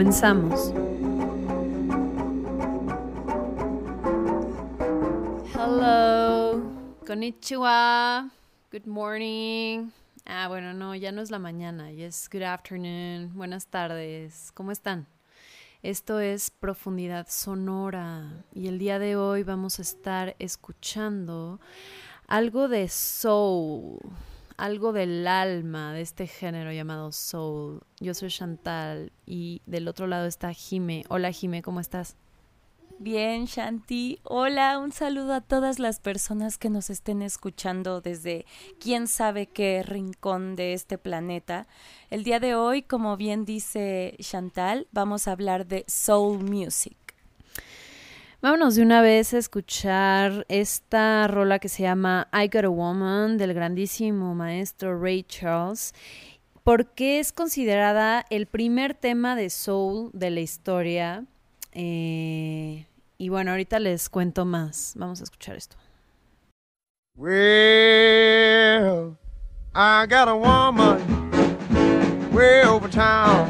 Comenzamos. Hello, konnichiwa, good morning. Ah, bueno, no, ya no es la mañana, ya es good afternoon, buenas tardes, ¿cómo están? Esto es Profundidad Sonora y el día de hoy vamos a estar escuchando algo de soul algo del alma de este género llamado soul. Yo soy Chantal y del otro lado está Jime. Hola Jime, ¿cómo estás? Bien, Shanti. Hola, un saludo a todas las personas que nos estén escuchando desde quién sabe qué rincón de este planeta. El día de hoy, como bien dice Chantal, vamos a hablar de soul music. Vámonos de una vez a escuchar esta rola que se llama I Got a Woman del grandísimo maestro Ray Charles, porque es considerada el primer tema de soul de la historia. Eh, y bueno, ahorita les cuento más. Vamos a escuchar esto. Well, I got a woman way over town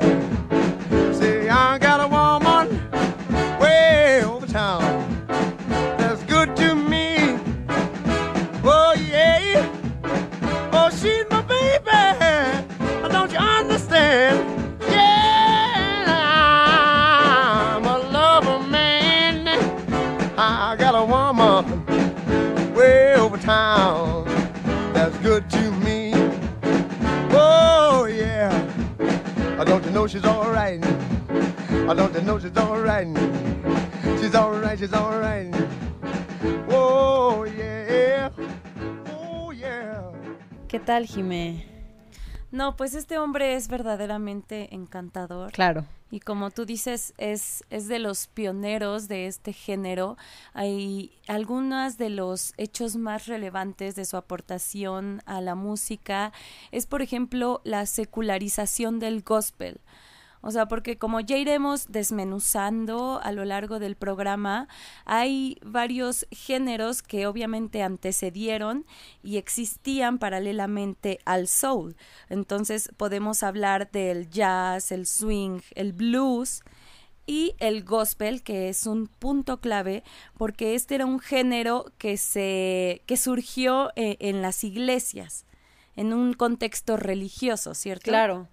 Alright? She's alright, she's alright. Oh, yeah. Oh, yeah. ¿Qué tal, Jime? No, pues este hombre es verdaderamente encantador. Claro. Y como tú dices, es, es de los pioneros de este género. Hay algunos de los hechos más relevantes de su aportación a la música. Es, por ejemplo, la secularización del gospel. O sea, porque como ya iremos desmenuzando a lo largo del programa, hay varios géneros que obviamente antecedieron y existían paralelamente al soul. Entonces podemos hablar del jazz, el swing, el blues, y el gospel, que es un punto clave porque este era un género que se que surgió eh, en las iglesias, en un contexto religioso, ¿cierto? Claro.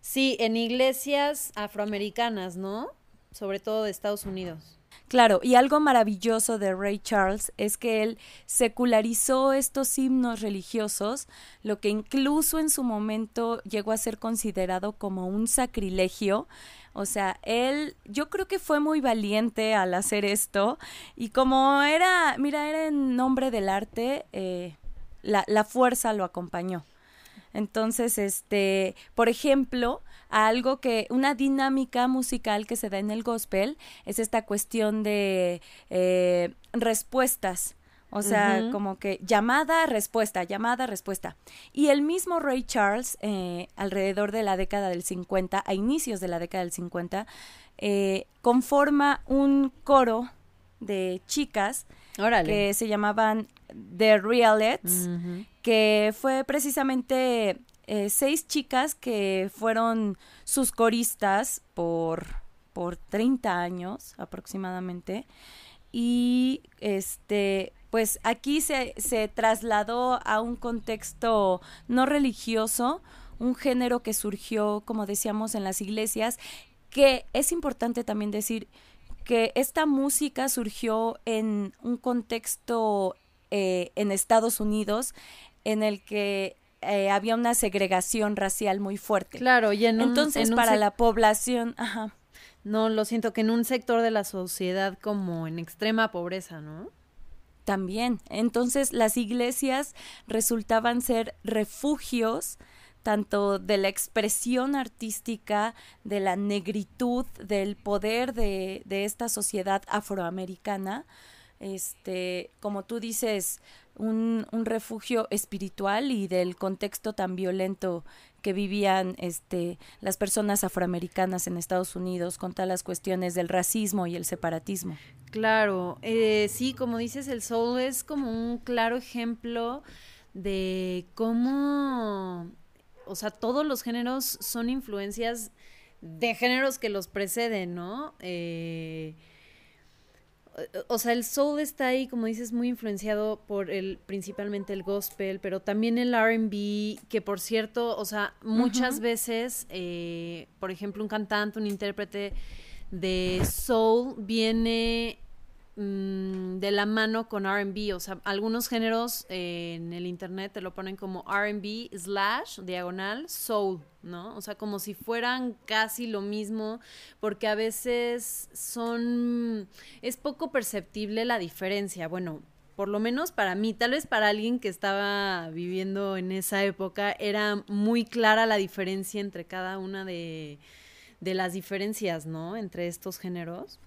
Sí, en iglesias afroamericanas, ¿no? Sobre todo de Estados Unidos. Claro, y algo maravilloso de Ray Charles es que él secularizó estos himnos religiosos, lo que incluso en su momento llegó a ser considerado como un sacrilegio. O sea, él, yo creo que fue muy valiente al hacer esto y como era, mira, era en nombre del arte, eh, la, la fuerza lo acompañó. Entonces, este, por ejemplo, algo que, una dinámica musical que se da en el gospel es esta cuestión de eh, respuestas. O sea, como que llamada, respuesta, llamada, respuesta. Y el mismo Ray Charles, eh, alrededor de la década del 50, a inicios de la década del 50, eh, conforma un coro de chicas que se llamaban The Realettes, que fue precisamente eh, seis chicas que fueron sus coristas por, por 30 años aproximadamente. Y este, pues aquí se, se trasladó a un contexto no religioso, un género que surgió, como decíamos, en las iglesias, que es importante también decir que esta música surgió en un contexto eh, en Estados Unidos en el que eh, había una segregación racial muy fuerte. Claro, y en entonces para la población, ajá. No, lo siento que en un sector de la sociedad como en extrema pobreza, ¿no? También. Entonces las iglesias resultaban ser refugios tanto de la expresión artística, de la negritud, del poder de, de esta sociedad afroamericana, este, como tú dices, un, un, refugio espiritual y del contexto tan violento que vivían este, las personas afroamericanas en Estados Unidos con todas las cuestiones del racismo y el separatismo. Claro, eh, sí, como dices, el soul es como un claro ejemplo de cómo, o sea, todos los géneros son influencias de géneros que los preceden, ¿no? Eh, o sea, el soul está ahí, como dices, muy influenciado por el, principalmente el gospel, pero también el RB, que por cierto, o sea, muchas veces, eh, por ejemplo, un cantante, un intérprete de soul viene Mm, de la mano con RB. O sea, algunos géneros eh, en el internet te lo ponen como RB slash diagonal soul, ¿no? O sea, como si fueran casi lo mismo, porque a veces son. es poco perceptible la diferencia. Bueno, por lo menos para mí, tal vez para alguien que estaba viviendo en esa época, era muy clara la diferencia entre cada una de, de las diferencias, ¿no? Entre estos géneros.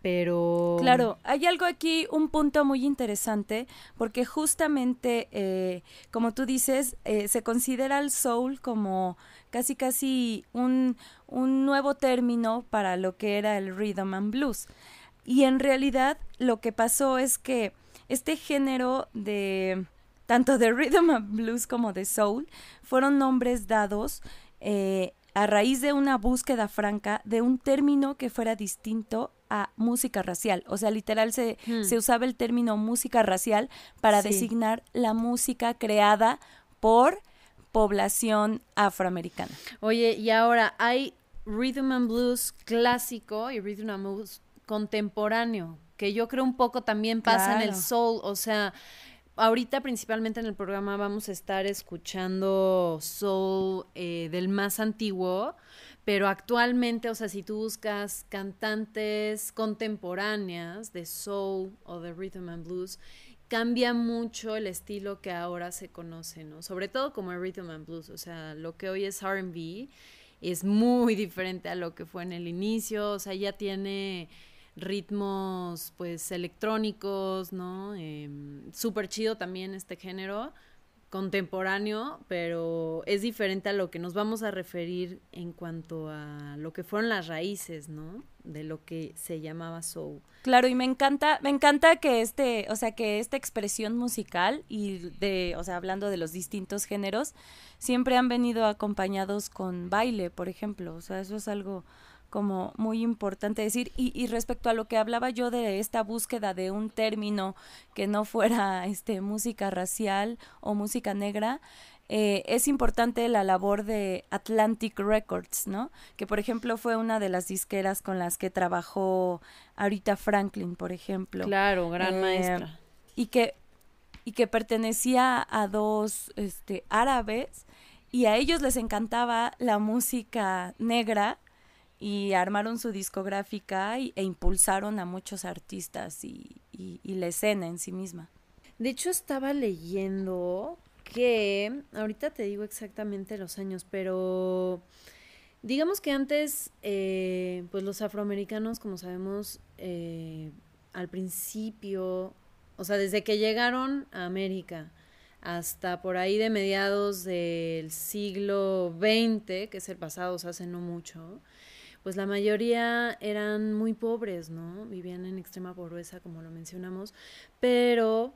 Pero... Claro, hay algo aquí, un punto muy interesante, porque justamente, eh, como tú dices, eh, se considera el soul como casi casi un, un nuevo término para lo que era el rhythm and blues. Y en realidad lo que pasó es que este género de tanto de rhythm and blues como de soul fueron nombres dados eh, a raíz de una búsqueda franca de un término que fuera distinto a música racial. O sea, literal se, hmm. se usaba el término música racial para designar la música creada por población afroamericana. Oye, y ahora hay rhythm and blues clásico y rhythm and blues contemporáneo, que yo creo un poco también pasa en el soul, o sea, ahorita principalmente en el programa vamos a estar escuchando soul eh, del más antiguo, pero actualmente, o sea, si tú buscas cantantes contemporáneas de soul o de rhythm and blues, cambia mucho el estilo que ahora se conoce, ¿no? Sobre todo como el rhythm and blues, o sea, lo que hoy es R&B es muy diferente a lo que fue en el inicio, o sea, ya tiene ritmos pues electrónicos, ¿no? Eh, Súper chido también este género, contemporáneo, pero es diferente a lo que nos vamos a referir en cuanto a lo que fueron las raíces, ¿no? De lo que se llamaba soul. Claro, y me encanta, me encanta que este, o sea, que esta expresión musical y de, o sea, hablando de los distintos géneros, siempre han venido acompañados con baile, por ejemplo, o sea, eso es algo como muy importante decir. Y, y, respecto a lo que hablaba yo de esta búsqueda de un término que no fuera este, música racial o música negra, eh, es importante la labor de Atlantic Records, ¿no? Que por ejemplo fue una de las disqueras con las que trabajó ahorita Franklin, por ejemplo. Claro, gran eh, maestra. Y que, y que pertenecía a dos este, árabes y a ellos les encantaba la música negra y armaron su discográfica y, e impulsaron a muchos artistas y, la escena en sí misma. De hecho, estaba leyendo que, ahorita te digo exactamente los años, pero digamos que antes, eh, pues los afroamericanos, como sabemos, eh, al principio, o sea, desde que llegaron a América, hasta por ahí de mediados del siglo XX, que es el pasado, o sea, hace no mucho, pues la mayoría eran muy pobres, ¿no? Vivían en extrema pobreza, como lo mencionamos, pero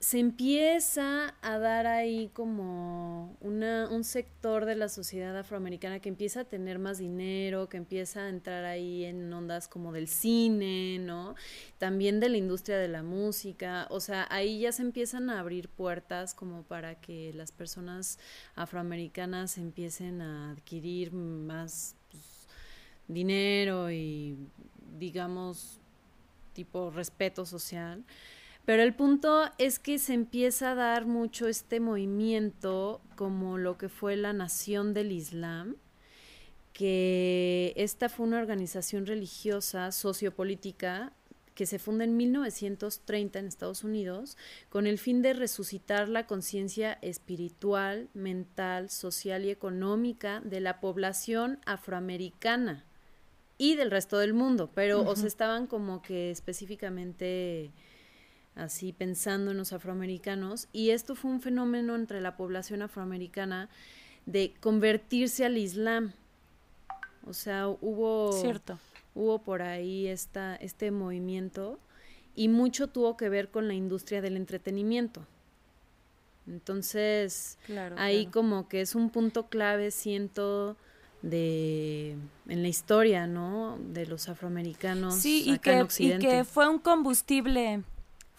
se empieza a dar ahí como una, un sector de la sociedad afroamericana que empieza a tener más dinero, que empieza a entrar ahí en ondas como del cine, ¿no? También de la industria de la música, o sea, ahí ya se empiezan a abrir puertas como para que las personas afroamericanas empiecen a adquirir más dinero y digamos tipo respeto social. Pero el punto es que se empieza a dar mucho este movimiento como lo que fue la Nación del Islam, que esta fue una organización religiosa, sociopolítica, que se funda en 1930 en Estados Unidos con el fin de resucitar la conciencia espiritual, mental, social y económica de la población afroamericana y del resto del mundo, pero o sea, estaban como que específicamente así pensando en los afroamericanos y esto fue un fenómeno entre la población afroamericana de convertirse al Islam. O sea, hubo Cierto. hubo por ahí esta este movimiento y mucho tuvo que ver con la industria del entretenimiento. Entonces, ahí como que es un punto clave, siento, de en la historia, ¿no? De los afroamericanos sí, y que, Y que fue un combustible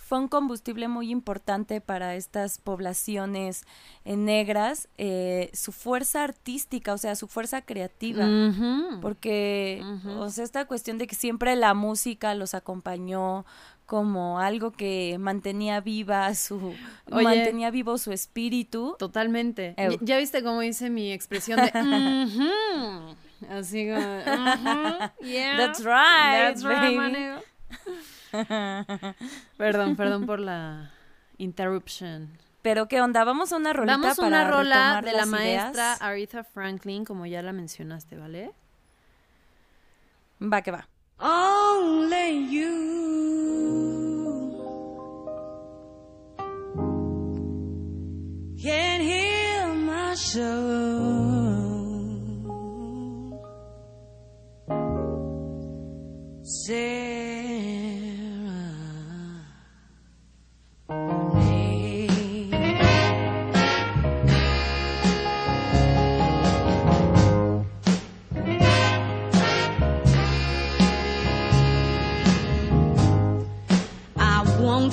fue un combustible muy importante para estas poblaciones eh, negras, eh, su fuerza artística, o sea, su fuerza creativa, porque, o sea, esta cuestión de que siempre la música los acompañó como algo que mantenía viva su mantenía vivo su espíritu. Totalmente. Ya viste cómo hice mi expresión de así como yeah, that's right that's right perdón, perdón por la interruption. Pero qué onda, vamos a una rolita Vamos a una rola de la maestra Aretha Franklin, como ya la mencionaste, ¿vale? Va que va. Only you my soul.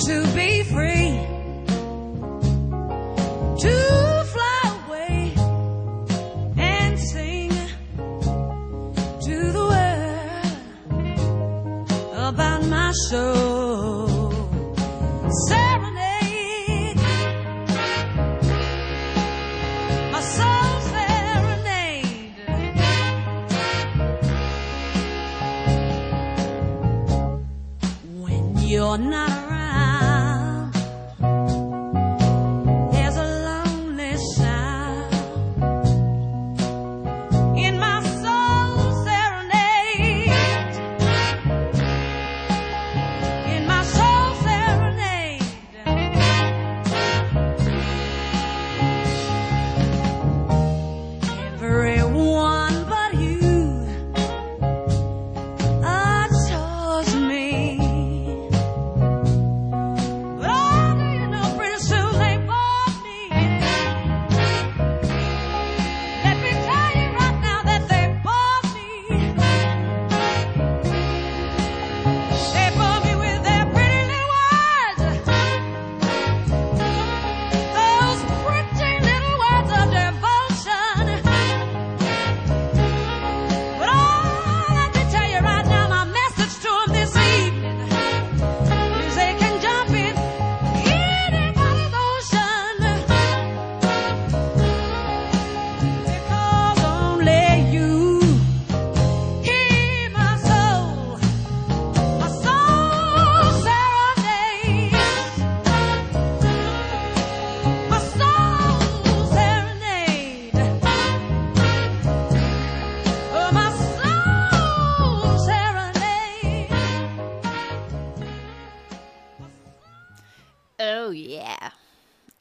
to be free, to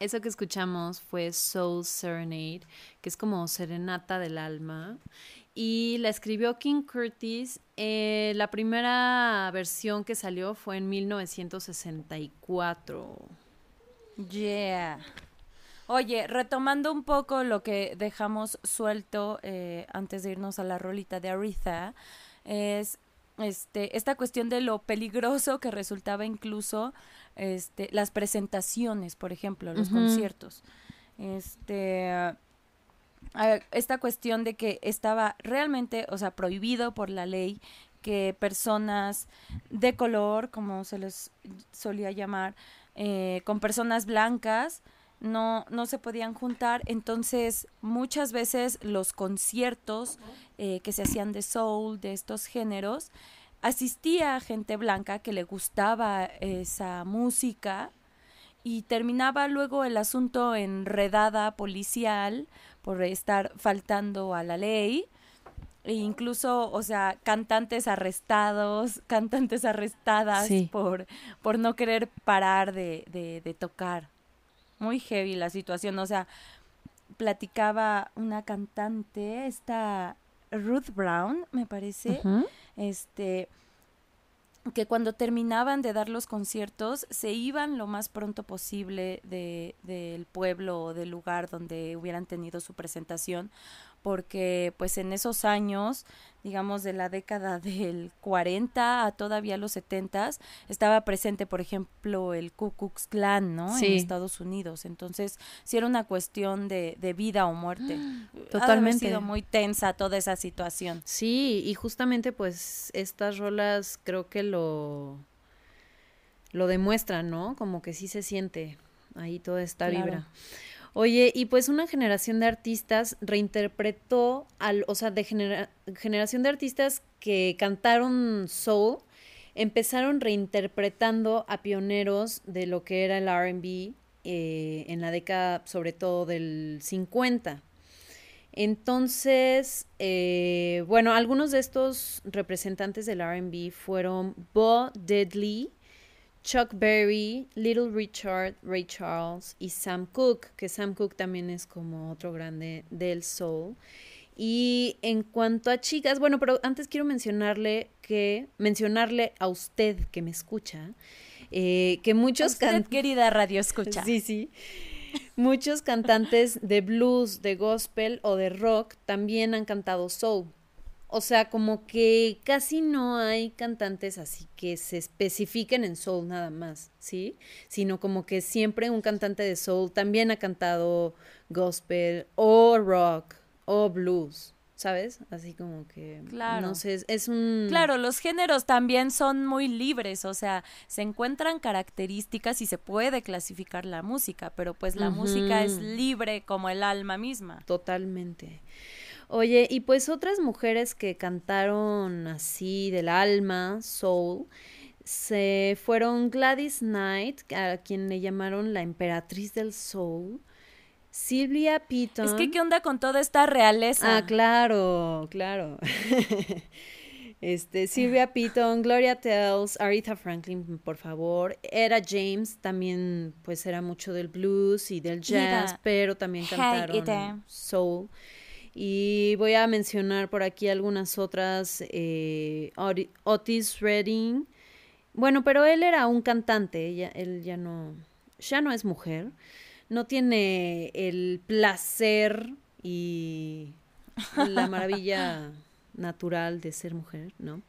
Eso que escuchamos fue Soul Serenade, que es como serenata del alma. Y la escribió King Curtis. Eh, la primera versión que salió fue en 1964. Yeah. Oye, retomando un poco lo que dejamos suelto eh, antes de irnos a la rolita de Aretha, es este, esta cuestión de lo peligroso que resultaba incluso este, las presentaciones, por ejemplo, los conciertos. Este, esta cuestión de que estaba realmente, o sea, prohibido por la ley que personas de color, como se les solía llamar, eh, con personas blancas, no, no se podían juntar. Entonces, muchas veces los conciertos eh, que se hacían de soul, de estos géneros, asistía gente blanca que le gustaba esa música y terminaba luego el asunto en redada policial por estar faltando a la ley e incluso, o sea, cantantes arrestados, cantantes arrestadas Sí. por, por no querer parar de, de, de tocar. Muy heavy la situación, o sea, platicaba una cantante, esta Ruth Brown, me parece, este que cuando terminaban de dar los conciertos se iban lo más pronto posible de, del pueblo o del lugar donde hubieran tenido su presentación porque pues en esos años digamos de la década del 40 a todavía los 70 estaba presente por ejemplo el Ku Klux Klan no en Sí. Estados Unidos entonces sí era una cuestión de, de vida o muerte Ha Totalmente. sido muy tensa toda esa situación Sí, y justamente pues estas rolas creo que lo, lo demuestran, ¿no? Como que sí se siente ahí toda esta Claro. vibra. Oye, y pues una generación de artistas reinterpretó al, o sea, de genera- generación de artistas que cantaron soul, empezaron reinterpretando a pioneros de lo que era el R&B eh, en la década, sobre todo del 50. Entonces, eh, bueno, algunos de estos representantes del RB fueron Bo Diddley, Chuck Berry, Little Richard, Ray Charles y Sam Cooke, que Sam Cooke también es como otro grande del soul. Y en cuanto a chicas, bueno, pero antes quiero mencionarle que, mencionarle a usted que me escucha, eh, que muchos Usted, querida radio escucha Sí, sí. Muchos cantantes de blues, de gospel o de rock también han cantado soul. O sea, como que casi no hay cantantes así que se especifiquen en soul nada más, ¿sí? Sino como que siempre un cantante de soul también ha cantado gospel o rock o blues, ¿sabes? Así como que Claro. no sé, es, un Claro, los géneros también son muy libres, o sea, se encuentran características y se puede clasificar la música, pero pues la música es libre como el alma misma. Totalmente. Oye, y pues otras mujeres que cantaron así del alma, soul, se fueron Gladys Knight, a quien le llamaron la emperatriz del soul, Sylvia Peaton. Es que, ¿qué onda con toda esta realeza? Ah, claro, claro. Este, Sylvia Peaton, Gloria Tells, Aretha Franklin, por favor. Era James, también pues era mucho del blues y del jazz, pero también cantaron soul. Y voy a mencionar por aquí algunas otras, eh, Oti- Otis Redding. Bueno, pero él era un cantante, ella, él ya no, ya no es mujer, no tiene el placer y la maravilla natural de ser mujer, ¿no?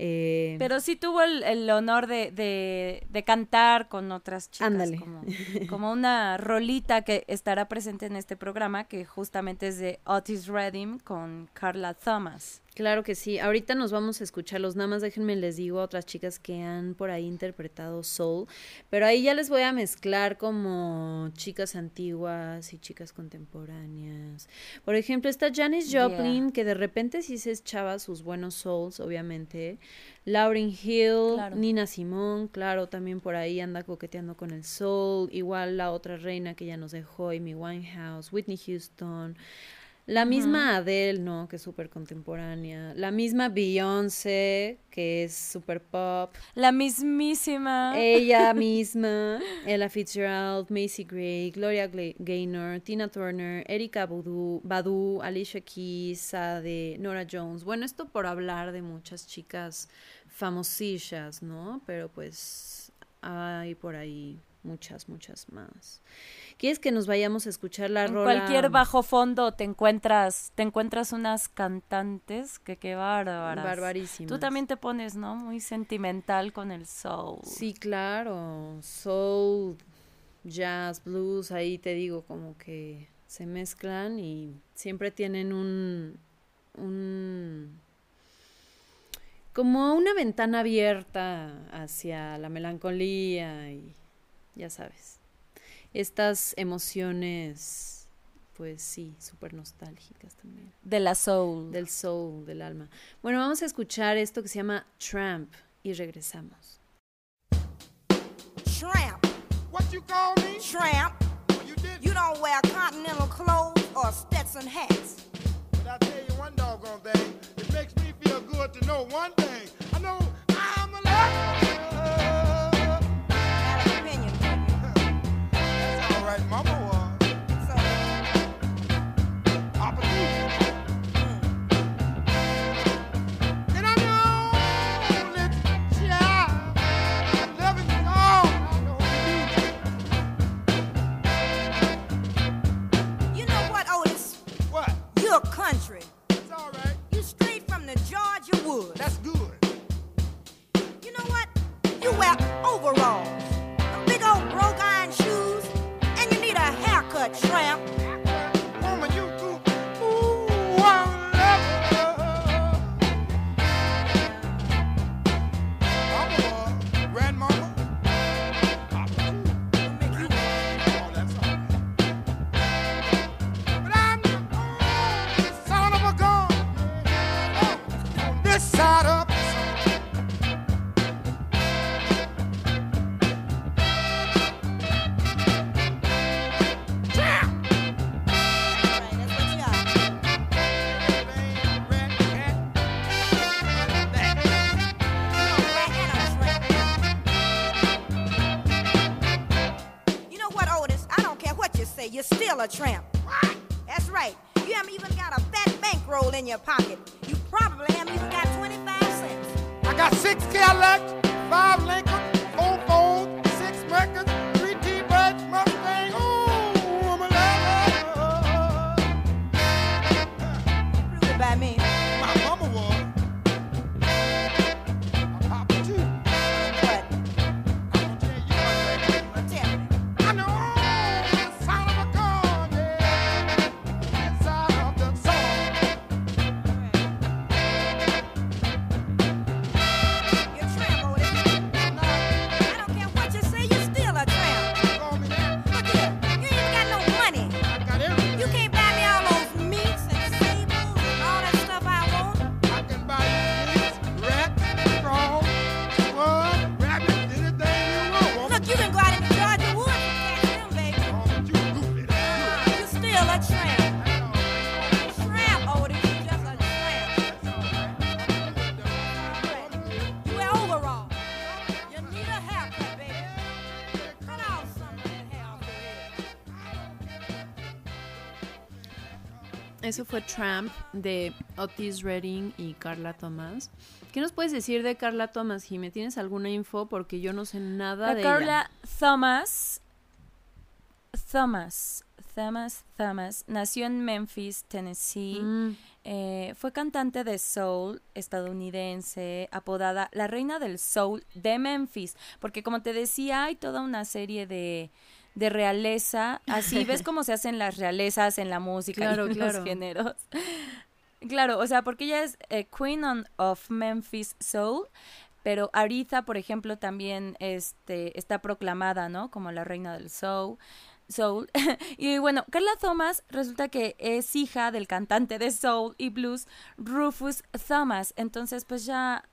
Eh, Pero sí tuvo el, el honor de, de, de cantar con otras chicas. Ándale. Como, como una rolita que estará presente en este programa, que justamente es de Otis Redding con Carla Thomas. Claro que sí. Ahorita nos vamos a escucharlos. Nada más déjenme les digo a otras chicas que han por ahí interpretado soul. Pero ahí ya les voy a mezclar como chicas antiguas y chicas contemporáneas. Por ejemplo, está Janis Yeah. Joplin, que de repente sí se echaba sus buenos souls, obviamente. Lauryn Hill, Claro. Nina Simone, claro, también por ahí anda coqueteando con el soul. Igual la otra reina que ya nos dejó, Amy Winehouse, Whitney Houston. La misma Adele, ¿no? Que es súper contemporánea. La misma Beyoncé, que es súper pop. La mismísima. Ella misma, Ella Fitzgerald, Macy Gray, Gloria Gaynor, Tina Turner, Erika Badu, Badu, Alicia Keys, Sade, Nora Jones. Bueno, esto por hablar de muchas chicas famosillas, ¿no? Pero pues hay por ahí muchas, muchas más. ¿Quieres que nos vayamos a escuchar la en rola? cualquier bajo fondo te encuentras, te encuentras unas cantantes que qué bárbaras. Barbarísimas. Tú también te pones, ¿no? Muy sentimental con el soul. Sí, claro. Soul, jazz, blues, ahí te digo como que se mezclan y siempre tienen un, un como una ventana abierta hacia la melancolía y ya sabes. Estas emociones, pues sí, súper nostálgicas también. De la soul. Del soul, del alma. Bueno, vamos a escuchar esto que se llama Tramp y regresamos. Tramp, What you call me? tramp. You did. You don't wear continental clothes or Stetson hats. But I tell you one doggone thing. It makes me feel good to know one thing. I know I'm alive. would. That's Eso fue Tramp de Otis Redding y Carla Thomas. ¿Qué nos puedes decir de Carla Thomas, Jimé? ¿Tienes alguna info? Porque yo no sé nada La de Carla Thomas, Thomas, Thomas, Thomas, nació en Memphis, Tennessee. Mm, Eh, fue cantante de soul estadounidense, apodada la reina del soul de Memphis, porque como te decía, hay toda una serie de, de realeza, así ves cómo se hacen las realezas en la música Claro, y en claro. los géneros. Claro, o sea, porque ella es eh, Queen on- of Memphis Soul, pero Aretha, por ejemplo, también este, está proclamada, ¿no? Como la reina del soul. Soul. y bueno, Carla Thomas resulta que es hija del cantante de soul y blues Rufus Thomas. Entonces, pues ya,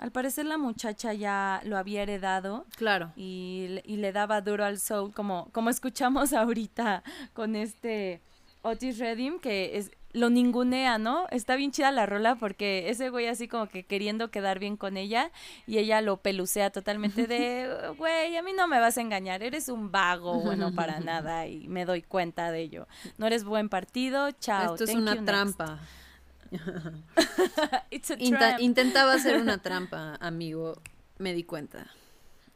al parecer la muchacha ya lo había heredado claro. y, le- y le daba duro al soul, como, como escuchamos ahorita con este Otis Redding, que es, lo ningunea, ¿no? Está bien chida la rola porque ese güey así como que queriendo quedar bien con ella y ella lo pelucea totalmente de, güey, a mí no me vas a engañar, eres un vago, bueno, para nada y me doy cuenta de ello. No eres buen partido, chao. Esto es you, una next. Trampa. It's a Inta- trap. intentaba hacer una trampa, amigo. Me di cuenta.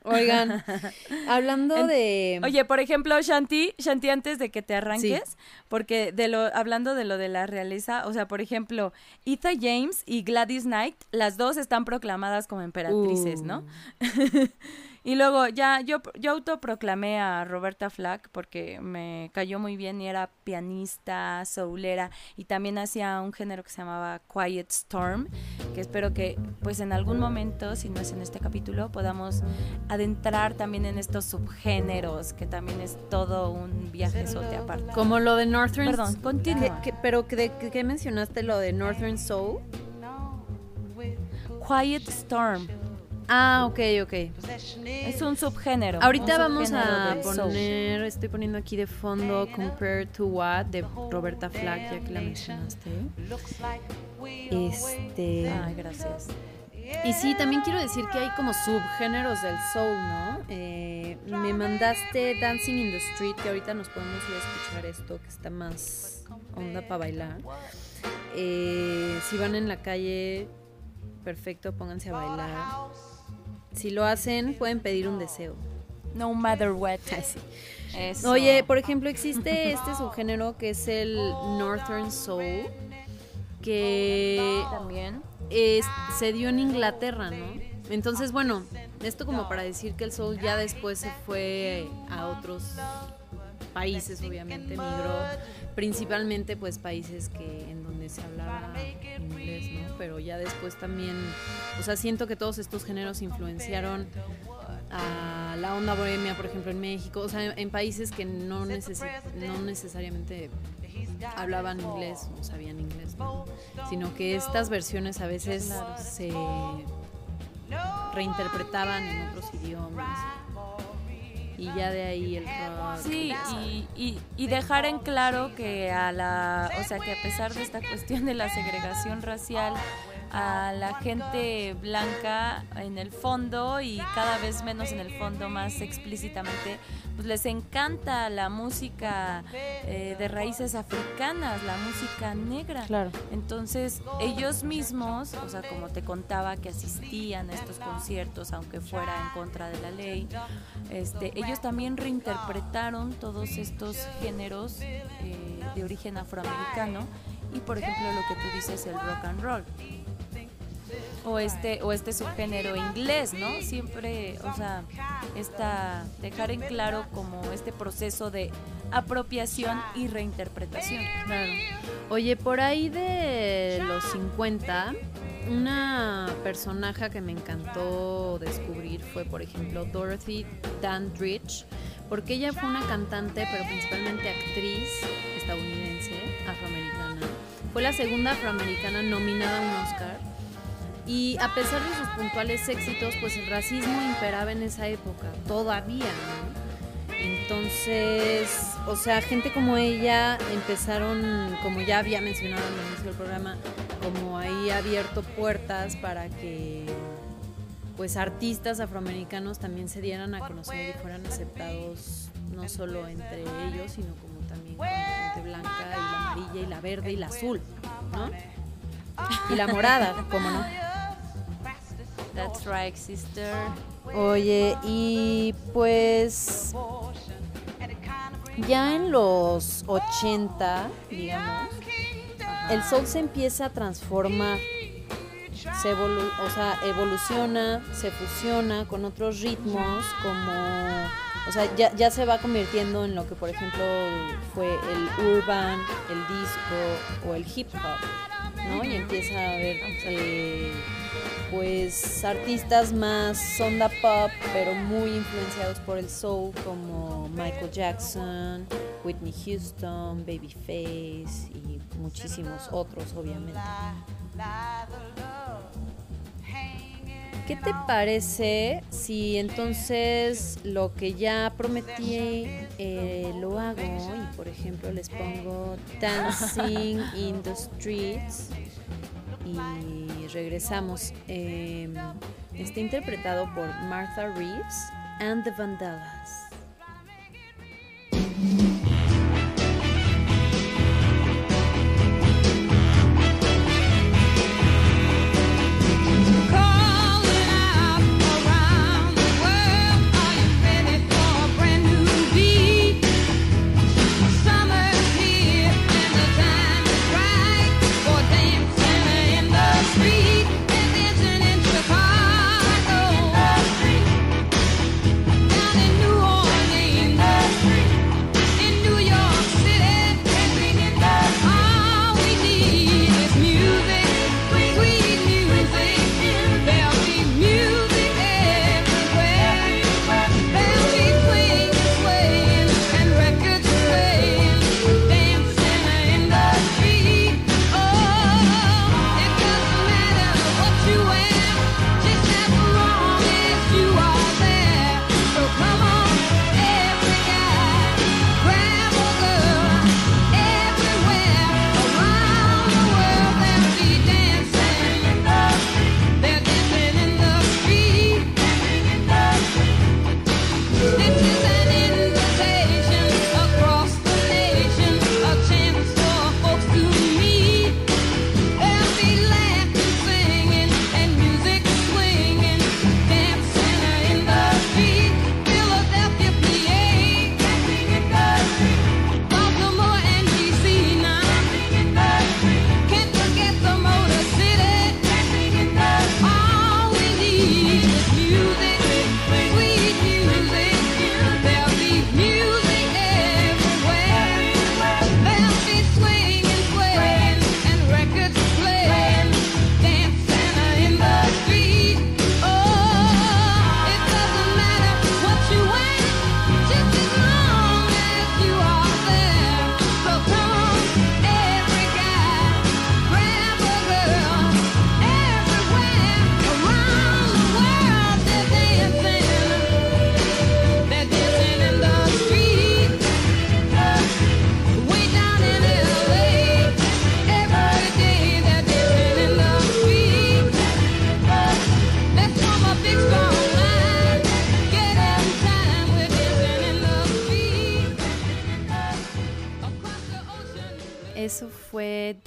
Oigan, hablando En- de... Oye, por ejemplo, Shanti, Shanti, antes de que te arranques, porque de lo, hablando de lo de la realeza, o sea, por ejemplo, Etha James y Gladys Knight, las dos están proclamadas como emperatrices, Uh. ¿no? Y luego ya yo, yo autoproclamé a Roberta Flack porque me cayó muy bien y era pianista, soulera y también hacía un género que se llamaba Quiet Storm, que espero que pues en algún momento, si no es en este capítulo, podamos adentrar también en estos subgéneros, que también es todo un viajezote aparte. Como lo de Northern... Perdón, continúa. ¿Qué- qué- pero ¿de qué, qué mencionaste lo de Northern Soul? Quiet Storm Ah, ok, ok. es un subgénero. Ahorita un vamos subgénero a soul. poner, estoy poniendo aquí de fondo Compare to What de Roberta Flack, ya que la mencionaste. Este. Ay, gracias. Y sí, también quiero decir que hay como subgéneros del soul, ¿no? Eh, me mandaste Dancing in the Street, que ahorita nos podemos ir a escuchar esto, que está más onda para bailar. Eh, si van en la calle, perfecto, pónganse a bailar. Si lo hacen, pueden pedir un deseo. No matter what. Ay, sí. Eso. Oye, por ejemplo, existe este subgénero que es el Northern Soul, que también. es- se dio en Inglaterra, ¿no? Entonces, bueno, esto como para decir que el soul ya después se fue a otros países, obviamente, migró principalmente pues países que en donde se hablaba inglés, ¿no? Pero ya después también, o sea, siento que todos estos géneros influenciaron a la onda bohemia, por ejemplo, en México, o sea, en países que no, necesi- no necesariamente hablaban inglés o sabían inglés, ¿no? sino que estas versiones a veces se reinterpretaban en otros idiomas y ya de ahí el rock. Sí, y, y, y dejar en claro que a la, o sea, que a pesar de esta cuestión de la segregación racial, a la gente blanca en el fondo y cada vez menos en el fondo, más explícitamente, pues les encanta la música eh, de raíces africanas, la música negra. Claro. Entonces, ellos mismos, o sea, como te contaba que asistían a estos conciertos, aunque fuera en contra de la ley, este, ellos también reinterpretaron todos estos géneros eh, de origen afroamericano y, por ejemplo, lo que tú dices, el rock and roll. O este, o este subgénero inglés, ¿no? Siempre, o sea, esta, dejar en claro como este proceso de apropiación y reinterpretación. Claro. Oye, por ahí de los 50, una personaje que me encantó descubrir fue, por ejemplo, Dorothy Dandridge, porque ella fue una cantante, pero principalmente actriz estadounidense, afroamericana. Fue la segunda afroamericana nominada a un Oscar. Y a pesar de sus puntuales éxitos, pues el racismo imperaba en esa época, todavía, ¿no? Entonces, o sea, gente como ella empezaron, como ya había mencionado en el inicio del programa, como ahí abierto puertas para que pues artistas afroamericanos también se dieran a conocer y fueran aceptados no solo entre ellos, sino como también con gente blanca y la amarilla y la verde y la azul, ¿no? Y la morada, ¿cómo no? That's right, sister. Oye, y pues ya en los 80, digamos, el soul se empieza a transformar. Se evolu- o sea, evoluciona, se fusiona con otros ritmos como o sea, ya, ya se va convirtiendo en lo que por ejemplo fue el urban, el disco o el hip hop, ¿no? Y empieza a haber eh, pues artistas más onda pop, pero muy influenciados por el soul, como Michael Jackson, Whitney Houston, Babyface y muchísimos otros, obviamente. ¿Qué te parece si entonces lo que ya prometí eh, lo hago y por ejemplo les pongo Dancing in the Streets y regresamos? Eh, está interpretado por Martha Reeves and the Vandellas.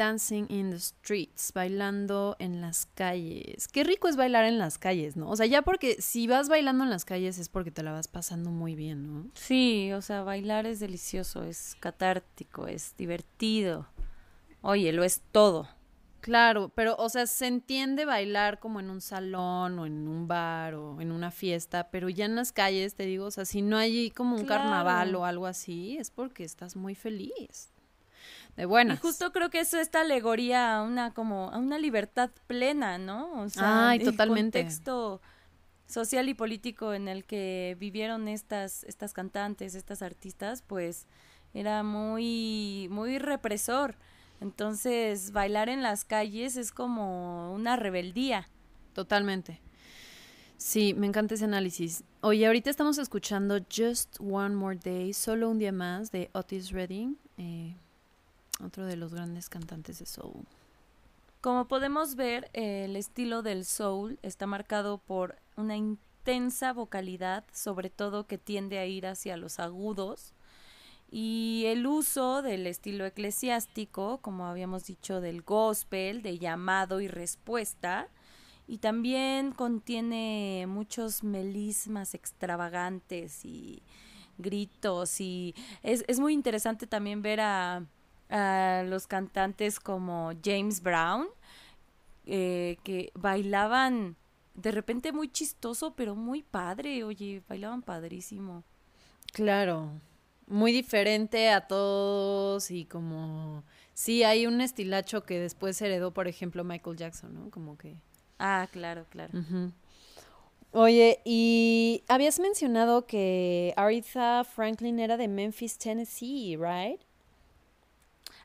Dancing in the Streets, bailando en las calles. Qué rico es bailar en las calles, ¿no? O sea, ya porque si vas bailando en las calles es porque te la vas pasando muy bien, ¿no? Sí, o sea, bailar es delicioso, es catártico, es divertido. Oye, lo es todo. Claro, pero, o sea, se entiende bailar como en un salón o en un bar o en una fiesta, pero ya en las calles, te digo, o sea, si no hay como un Claro. carnaval o algo así, es porque estás muy feliz. De buenas. Y justo creo que eso esta alegoría a una como a una libertad plena, ¿no? O sea, Ay, el totalmente. contexto social y político en el que vivieron estas estas cantantes, estas artistas, pues era muy muy represor. Entonces, bailar en las calles es como una rebeldía. Totalmente. Sí, me encanta ese análisis. Oye, ahorita estamos escuchando Just One More Day, solo un día más, de Otis Redding, eh, otro de los grandes cantantes de soul. Como podemos ver, el estilo del soul está marcado por una intensa vocalidad, sobre todo que tiende a ir hacia los agudos, y el uso del estilo eclesiástico, como habíamos dicho, del gospel, de llamado y respuesta, y también contiene muchos melismas extravagantes y gritos, y es, es muy interesante también ver a a los cantantes como James Brown, eh, que bailaban de repente muy chistoso, pero muy padre, oye, bailaban padrísimo. Claro, muy diferente a todos y como... Sí, hay un estilacho que después heredó, por ejemplo, Michael Jackson, ¿no? Como que... Ah, claro, claro. Oye, y habías mencionado que Aretha Franklin era de Memphis, Tennessee, ¿right?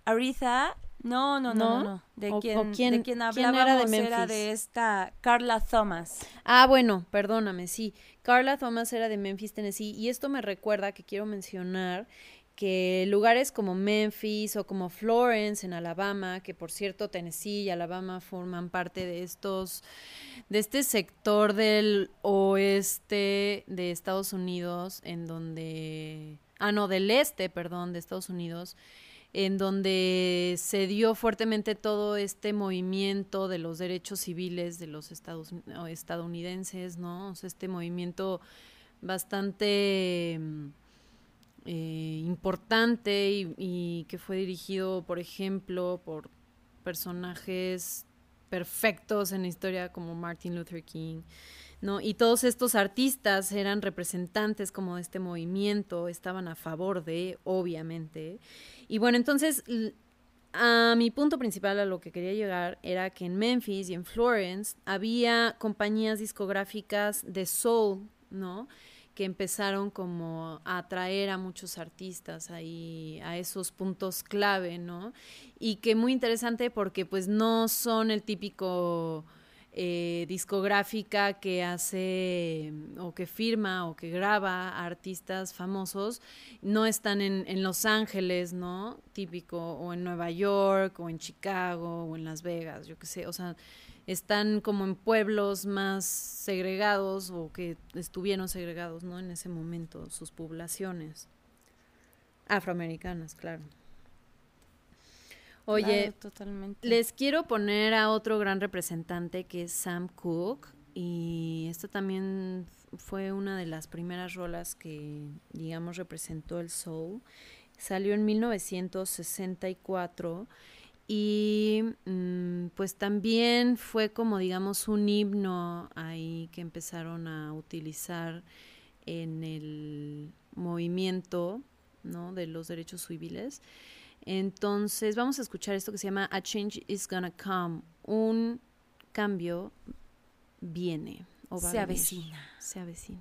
Aretha, no, no, no, no. De ¿O- quien, o quién- de quien quién era de hablábamos era de esta Carla Thomas. Ah, bueno, perdóname, sí. Carla Thomas era de Memphis, Tennessee, y esto me recuerda que quiero mencionar que lugares como Memphis o como Florence en Alabama, que por cierto Tennessee y Alabama forman parte de estos, de este sector del oeste de Estados Unidos, en donde, ah no, del este, perdón, de Estados Unidos, en donde se dio fuertemente todo este movimiento de los derechos civiles de los estados, estadounidenses, ¿no? O sea, este movimiento bastante mm, eh, importante y que fue dirigido, por ejemplo, por personajes perfectos en la historia como Martin Luther King, ¿no? Y todos estos artistas eran representantes como de este movimiento, estaban a favor de, obviamente. Y bueno, entonces, a mi punto principal a lo que quería llegar era que en Memphis y en Florence había compañías discográficas de soul, ¿no? que empezaron como a atraer a muchos artistas ahí a esos puntos clave, ¿no? Y que muy interesante porque pues no son el típico eh, discográfica que hace o que firma o que graba artistas famosos, no están en, en Los Ángeles, ¿no? Típico, o en Nueva York, o en Chicago, o en Las Vegas, yo qué sé, o sea, están como en pueblos más segregados o que estuvieron segregados, ¿no? En ese momento, sus poblaciones. Afroamericanas, claro. Oye, Claro, totalmente. les quiero poner a otro gran representante que es Sam Cooke. Y esta también fue una de las primeras rolas que, digamos, representó el soul. Salió en 1964 y mm, pues también fue como, digamos, un himno ahí que empezaron a utilizar en el movimiento, ¿no? De los derechos civiles. Entonces, vamos a escuchar esto que se llama A Change is Gonna Come. Un cambio viene. O va a Se venir. avecina. Se avecina.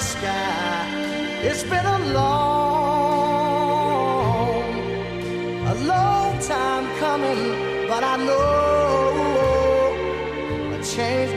sky. It's been a long, a long time coming, but I know a change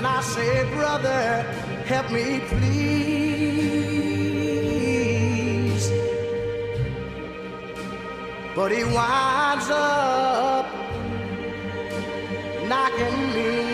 and I say, Brother, help me, please. But he winds up knocking me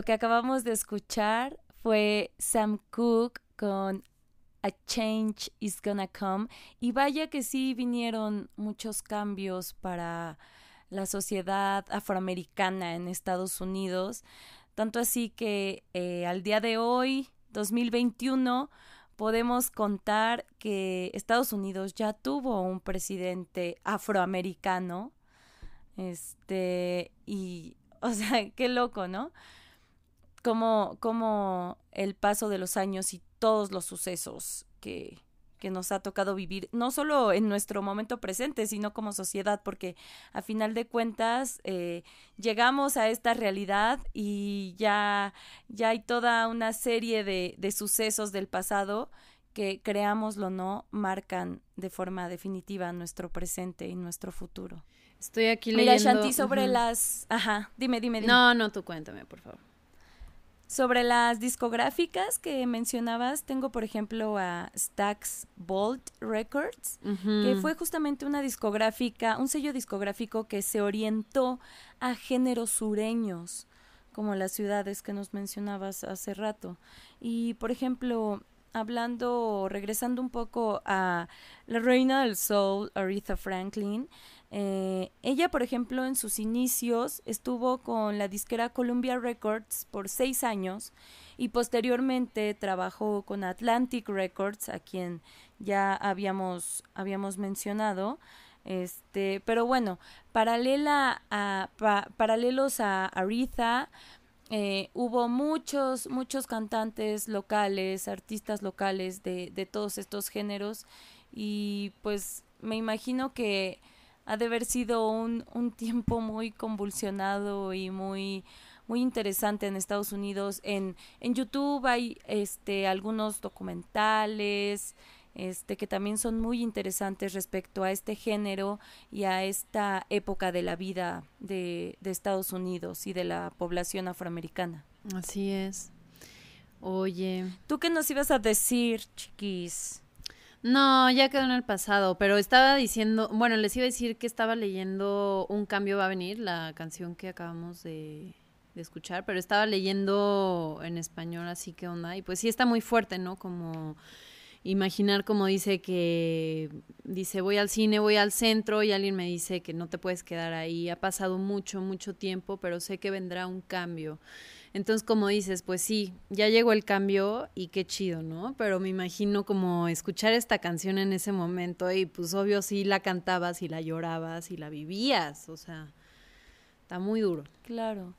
Lo que acabamos de escuchar fue Sam Cooke con A Change is Gonna Come. Y vaya que sí vinieron muchos cambios para la sociedad afroamericana en Estados Unidos. Tanto así que eh, al día de hoy, 2021, podemos contar que Estados Unidos ya tuvo un presidente afroamericano. Este, y, o sea, qué loco, ¿no? Como, como el paso de los años y todos los sucesos que, que nos ha tocado vivir, no solo en nuestro momento presente, sino como sociedad, porque a final de cuentas eh, llegamos a esta realidad y ya, ya hay toda una serie de, de sucesos del pasado que, creámoslo o no, marcan de forma definitiva nuestro presente y nuestro futuro. Estoy aquí Mira, leyendo. Shanti, sobre las... Ajá, dime, dime, dime. No, no, tú cuéntame, por favor. Sobre las discográficas que mencionabas, tengo por ejemplo a Stax Bolt Records, que fue justamente una discográfica, un sello discográfico que se orientó a géneros sureños, como las ciudades que nos mencionabas hace rato. Y por ejemplo, hablando, regresando un poco a la reina del soul, Aretha Franklin, eh, ella, por ejemplo, en sus inicios estuvo con la disquera Columbia Records por seis años y posteriormente trabajó con Atlantic Records, a quien ya habíamos, habíamos mencionado. Este, pero bueno, paralela a, pa- paralelos a Aretha, eh, hubo muchos, muchos cantantes locales, artistas locales de, de todos estos géneros y pues me imagino que ha de haber sido un, un tiempo muy convulsionado y muy muy interesante en Estados Unidos. En, en YouTube hay este algunos documentales este que también son muy interesantes respecto a este género y a esta época de la vida de, de Estados Unidos y de la población afroamericana. Así es. Oye. ¿Tú qué nos ibas a decir, chiquis? No, ya quedó en el pasado, pero estaba diciendo, bueno, les iba a decir que estaba leyendo Un cambio va a venir, la canción que acabamos de, de escuchar, pero estaba leyendo en español, así que onda, y pues sí está muy fuerte, ¿no? Como imaginar como dice que dice voy al cine, voy al centro y alguien me dice que no te puedes quedar ahí, ha pasado mucho, mucho tiempo, pero sé que vendrá un cambio. Entonces, como dices, pues sí, ya llegó el cambio y qué chido, ¿no? Pero me imagino como escuchar esta canción en ese momento y pues obvio sí la cantabas y la llorabas y la vivías, o sea, está muy duro. Claro.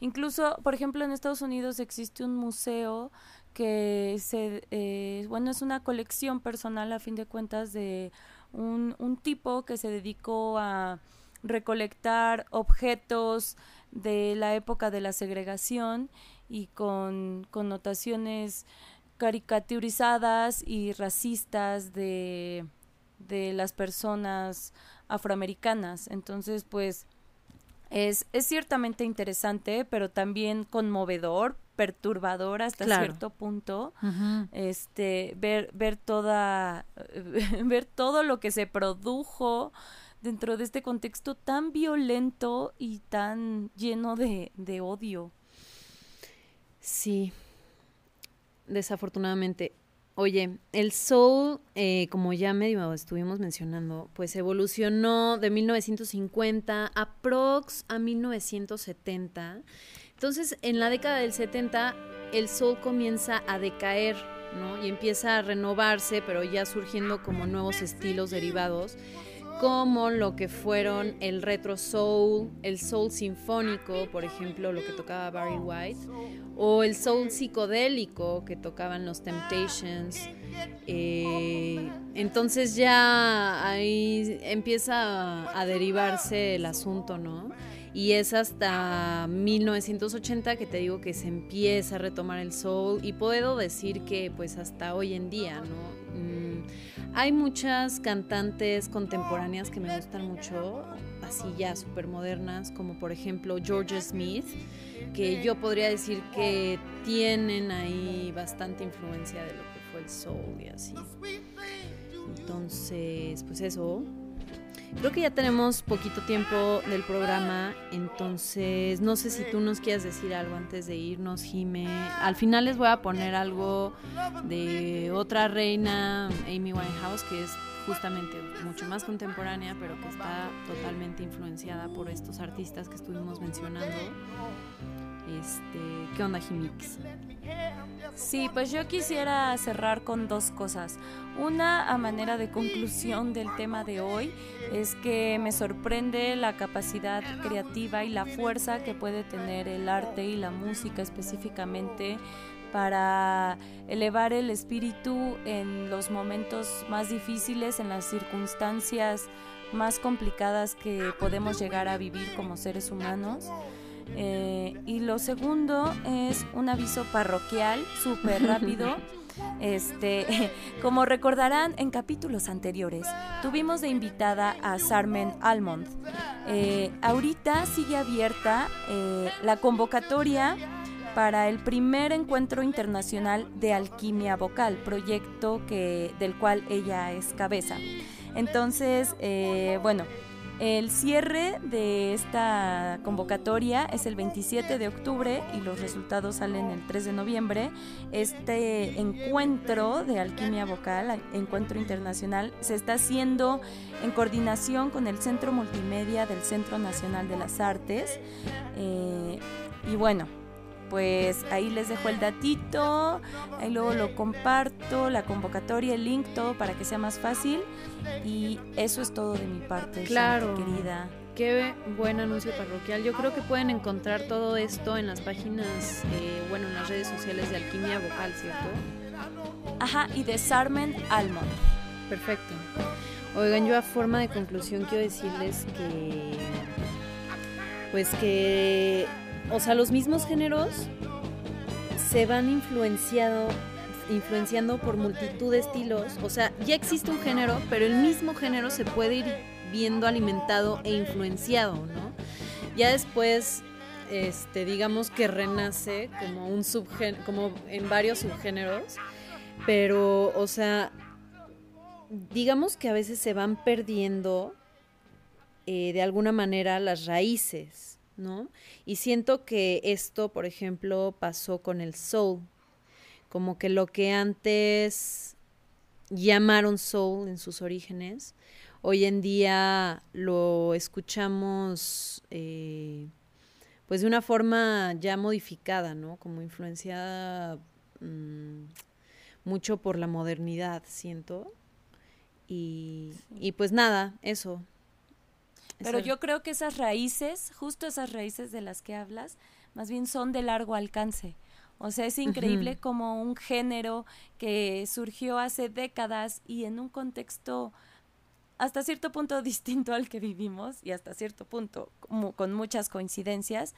Incluso, por ejemplo, en Estados Unidos existe un museo que se, eh, bueno, es una colección personal a fin de cuentas de un, un tipo que se dedicó a recolectar objetos de la época de la segregación y con connotaciones caricaturizadas y racistas de, de las personas afroamericanas. Entonces, pues, es, es ciertamente interesante, pero también conmovedor, perturbador hasta Claro. cierto punto. Este, ver, ver toda, ver todo lo que se produjo dentro de este contexto tan violento y tan lleno de, de odio. Sí, desafortunadamente. Oye, el soul, eh, como ya medio estuvimos mencionando, pues evolucionó de 1950 aprox a 1970. Entonces, en la década del 70, el soul comienza a decaer, ¿no? Y empieza a renovarse, pero ya surgiendo como nuevos estilos derivados como lo que fueron el retro soul, el soul sinfónico, por ejemplo, lo que tocaba Barry White, o el soul psicodélico que tocaban los Temptations. Eh, entonces ya ahí empieza a, derivarse el asunto, ¿no? Y es hasta 1980 que te digo que se empieza a retomar el soul y puedo decir que pues hasta hoy en día, ¿no? Hay muchas cantantes contemporáneas que me gustan mucho, así ya súper modernas, como por ejemplo Georgia Smith, que yo podría decir que tienen ahí bastante influencia de lo que fue el soul y así. Entonces, pues eso. Creo que ya tenemos poquito tiempo del programa, entonces no sé si tú nos quieras decir algo antes de irnos, Jime. Al final les voy a poner algo de otra reina, Amy Winehouse, que es justamente mucho más contemporánea, pero que está totalmente influenciada por estos artistas que estuvimos mencionando. Este, ¿qué onda, Jimix? Sí, pues yo quisiera cerrar con dos cosas. Una, a manera de conclusión del tema de hoy, es que me sorprende la capacidad creativa y la fuerza que puede tener el arte y la música específicamente para elevar el espíritu en los momentos más difíciles, en las circunstancias más complicadas que podemos llegar a vivir como seres humanos. Eh, y lo segundo es un aviso parroquial súper rápido. Este, como recordarán en capítulos anteriores, tuvimos de invitada a Sarmen Almond. Eh, ahorita sigue abierta eh, la convocatoria para el primer encuentro internacional de alquimia vocal, proyecto que, del cual ella es cabeza. Entonces, eh, bueno, el cierre de esta convocatoria es el 27 de octubre y los resultados salen el 3 de noviembre. Este encuentro de alquimia vocal, encuentro internacional, se está haciendo en coordinación con el Centro Multimedia del Centro Nacional de las Artes. Eh, y bueno, pues ahí les dejo el datito, ahí luego lo comparto, la convocatoria, el link, todo para que sea más fácil. Y eso es todo de mi parte, Claro. Querida. Qué buen anuncio parroquial. Yo creo que pueden encontrar todo esto en las páginas, eh, bueno, en las redes sociales de Alquimia Vocal, ¿cierto? Ajá, y de Sarmen Almond. Perfecto. Oigan, yo a forma de conclusión quiero decirles que, pues que, o sea, los mismos géneros se van influenciado, influenciando por multitud de estilos. O sea, ya existe un género, pero el mismo género se puede ir viendo alimentado e influenciado, ¿no? Ya después, este, digamos que renace como un subgén como en varios subgéneros, pero, o sea, digamos que a veces se van perdiendo eh, de alguna manera las raíces, ¿no? Y siento que esto, por ejemplo, pasó con el soul, como que lo que antes llamaron soul en sus orígenes, hoy en día lo escuchamos eh, pues de una forma ya modificada, ¿no? Como influenciada mm, mucho por la modernidad, siento. Y, y pues nada, eso. Pero yo creo que esas raíces, justo esas raíces de las que hablas, más bien son de largo alcance. O sea, es increíble Ujú. como un género que surgió hace décadas y en un contexto hasta cierto punto distinto al que vivimos y hasta cierto punto como con muchas coincidencias,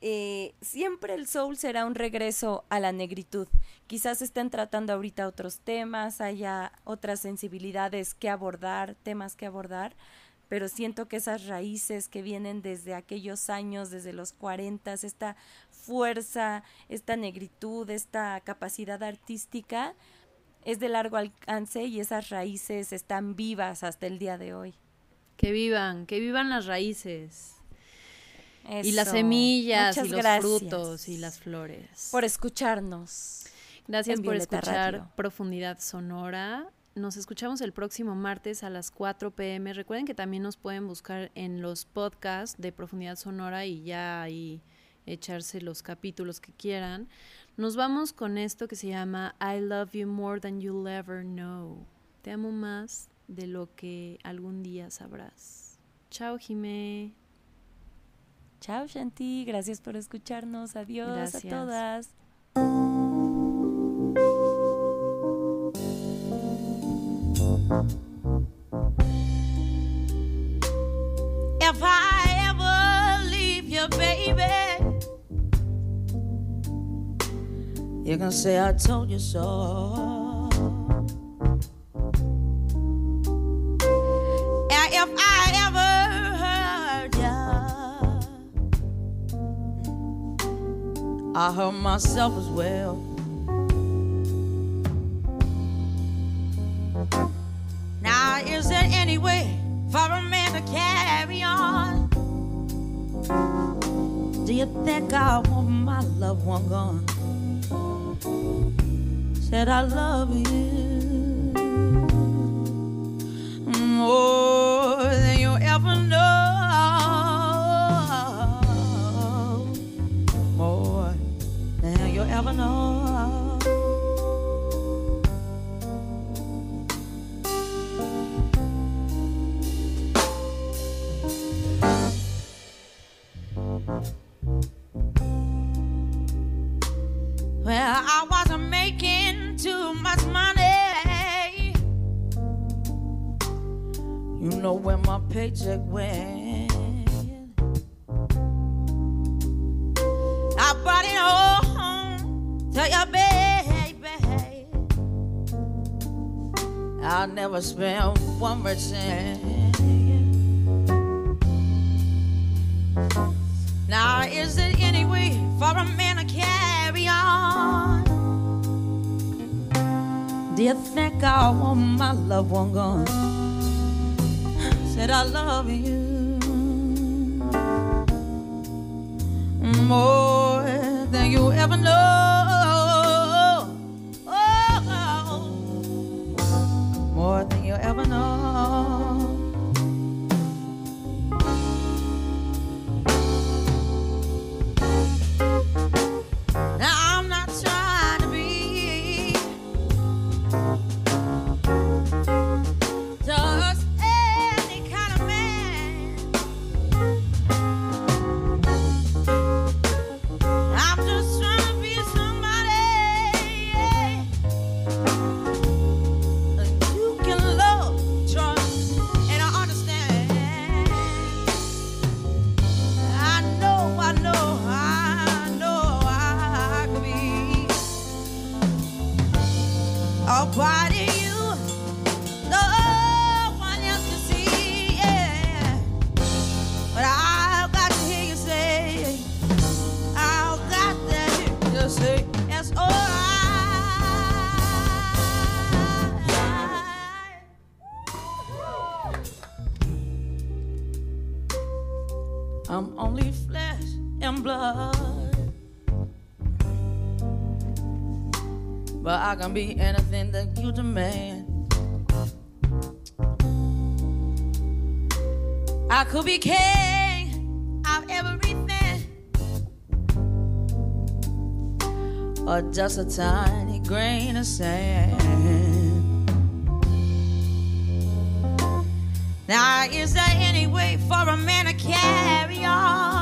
eh, siempre el soul será un regreso a la negritud. Quizás estén tratando ahorita otros temas, haya otras sensibilidades que abordar, temas que abordar, pero siento que esas raíces que vienen desde aquellos años, desde los 40, esta fuerza, esta negritud, esta capacidad artística, es de largo alcance y esas raíces están vivas hasta el día de hoy. Que vivan, que vivan las raíces. Y las semillas, Muchas y los gracias frutos, y las flores. por escucharnos. Gracias por escuchar Radio. Profundidad Sonora. Nos escuchamos el próximo martes a las 4 pm. Recuerden que también nos pueden buscar en los podcasts de Profundidad Sonora y ya ahí echarse los capítulos que quieran. Nos vamos con esto que se llama I love you more than you'll ever know. Te amo más de lo que algún día sabrás. Chao, Jimé. Chao, Shanti. Gracias por escucharnos. Adiós Gracias. a todas. You can say I told you so. if I ever hurt ya. I hurt myself as well. Now, is there any way for a man to carry on? Do you think I want my loved one gone? Said I love you my loved one gone? Said I love you more than you ever know. Can be anything that you demand. I could be king of everything. Or just a tiny grain of sand. Now, is there any way for a man to carry on?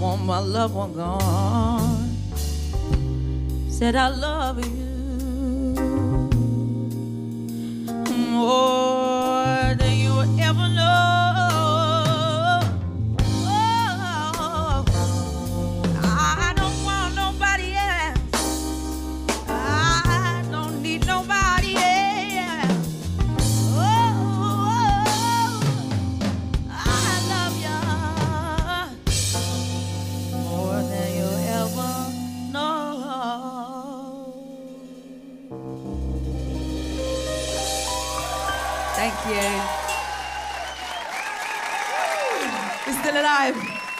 Want my loved one gone? Said I love you more